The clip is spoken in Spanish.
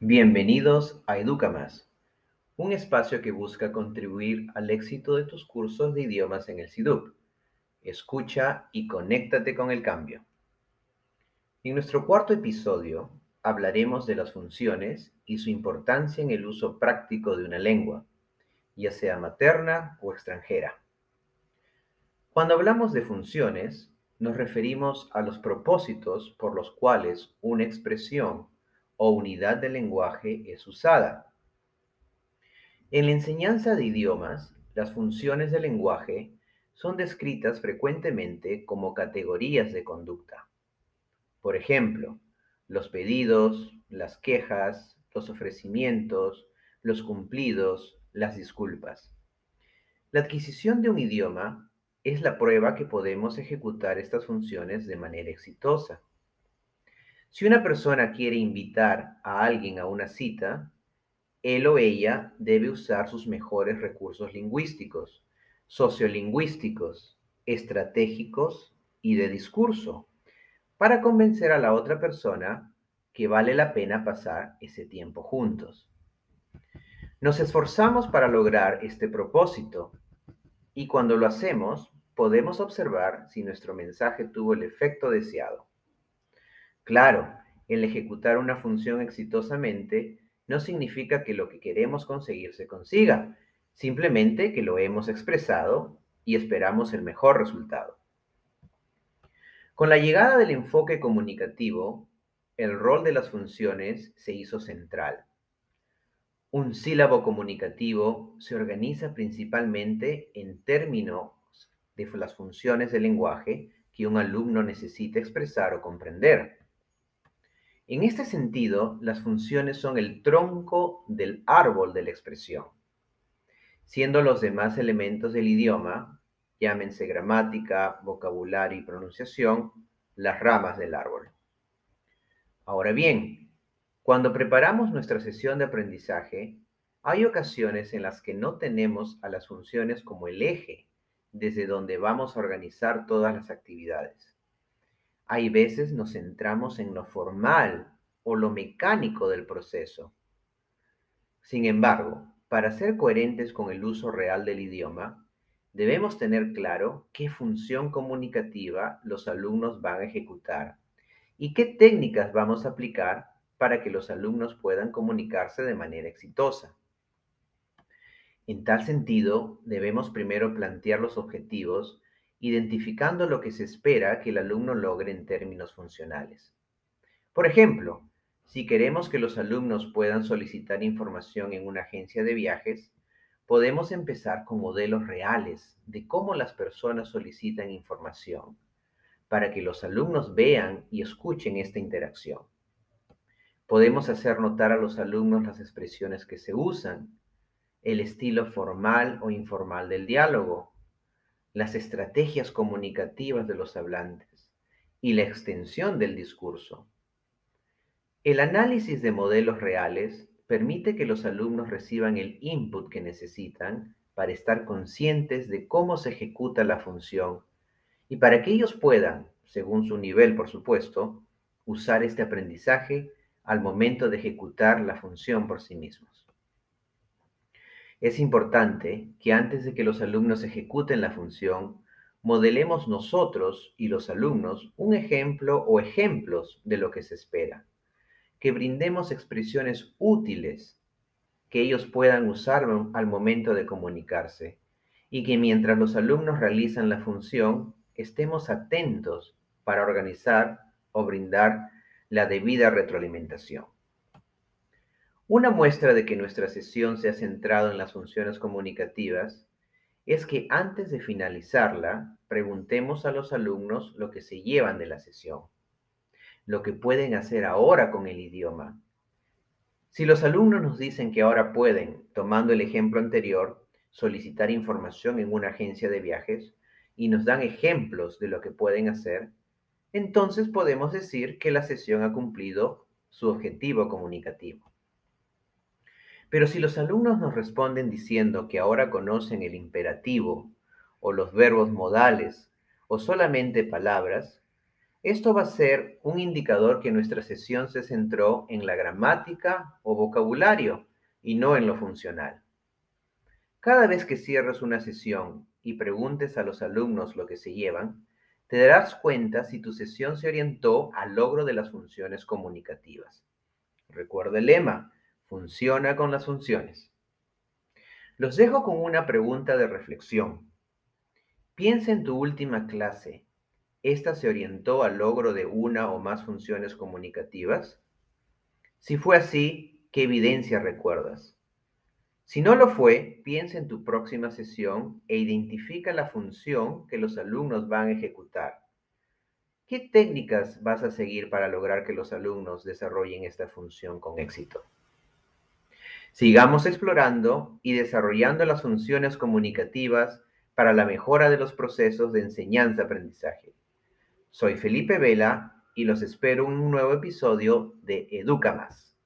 Bienvenidos a EducaMás, un espacio que busca contribuir al éxito de tus cursos de idiomas en el SIDUP. Escucha y conéctate con el cambio. En nuestro cuarto episodio hablaremos de las funciones y su importancia en el uso práctico de una lengua, ya sea materna o extranjera. Cuando hablamos de funciones, nos referimos a los propósitos por los cuales una expresión o unidad de lenguaje es usada. En la enseñanza de idiomas, las funciones del lenguaje son descritas frecuentemente como categorías de conducta. Por ejemplo, los pedidos, las quejas, los ofrecimientos, los cumplidos, las disculpas. La adquisición de un idioma es la prueba que podemos ejecutar estas funciones de manera exitosa. Si una persona quiere invitar a alguien a una cita, él o ella debe usar sus mejores recursos lingüísticos, sociolingüísticos, estratégicos y de discurso para convencer a la otra persona que vale la pena pasar ese tiempo juntos. Nos esforzamos para lograr este propósito y cuando lo hacemos podemos observar si nuestro mensaje tuvo el efecto deseado. Claro, el ejecutar una función exitosamente no significa que lo que queremos conseguir se consiga, simplemente que lo hemos expresado y esperamos el mejor resultado. Con la llegada del enfoque comunicativo, el rol de las funciones se hizo central. Un sílabo comunicativo se organiza principalmente en términos de las funciones del lenguaje que un alumno necesita expresar o comprender. En este sentido, las funciones son el tronco del árbol de la expresión, siendo los demás elementos del idioma, llámense gramática, vocabulario y pronunciación, las ramas del árbol. Ahora bien, cuando preparamos nuestra sesión de aprendizaje, hay ocasiones en las que no tenemos a las funciones como el eje desde donde vamos a organizar todas las actividades. Hay veces nos centramos en lo formal o lo mecánico del proceso. Sin embargo, para ser coherentes con el uso real del idioma, debemos tener claro qué función comunicativa los alumnos van a ejecutar y qué técnicas vamos a aplicar para que los alumnos puedan comunicarse de manera exitosa. En tal sentido, debemos primero plantear los objetivos identificando lo que se espera que el alumno logre en términos funcionales. Por ejemplo, si queremos que los alumnos puedan solicitar información en una agencia de viajes, podemos empezar con modelos reales de cómo las personas solicitan información, para que los alumnos vean y escuchen esta interacción. Podemos hacer notar a los alumnos las expresiones que se usan, el estilo formal o informal del diálogo, las estrategias comunicativas de los hablantes y la extensión del discurso. El análisis de modelos reales permite que los alumnos reciban el input que necesitan para estar conscientes de cómo se ejecuta la función y para que ellos puedan, según su nivel por supuesto, usar este aprendizaje al momento de ejecutar la función por sí mismos. Es importante que antes de que los alumnos ejecuten la función, modelemos nosotros y los alumnos un ejemplo o ejemplos de lo que se espera, que brindemos expresiones útiles que ellos puedan usar al momento de comunicarse y que mientras los alumnos realizan la función estemos atentos para organizar o brindar la debida retroalimentación. Una muestra de que nuestra sesión se ha centrado en las funciones comunicativas es que antes de finalizarla, preguntemos a los alumnos lo que se llevan de la sesión, lo que pueden hacer ahora con el idioma. Si los alumnos nos dicen que ahora pueden, tomando el ejemplo anterior, solicitar información en una agencia de viajes y nos dan ejemplos de lo que pueden hacer, entonces podemos decir que la sesión ha cumplido su objetivo comunicativo. Pero si los alumnos nos responden diciendo que ahora conocen el imperativo o los verbos modales o solamente palabras, Esto va a ser un indicador que nuestra sesión se centró en la gramática o vocabulario y no en lo funcional. Cada vez que cierres una sesión y preguntes a los alumnos lo que se llevan, te darás cuenta si tu sesión se orientó al logro de las funciones comunicativas. Recuerda el lema, funciona con las funciones. Los dejo con una pregunta de reflexión. Piensa en tu última clase. ¿Esta se orientó al logro de una o más funciones comunicativas? Si fue así, ¿qué evidencia recuerdas? Si no lo fue, piensa en tu próxima sesión e identifica la función que los alumnos van a ejecutar. ¿Qué técnicas vas a seguir para lograr que los alumnos desarrollen esta función con éxito? Sigamos explorando y desarrollando las funciones comunicativas para la mejora de los procesos de enseñanza-aprendizaje. Soy Felipe Vela y los espero en un nuevo episodio de Educa Más.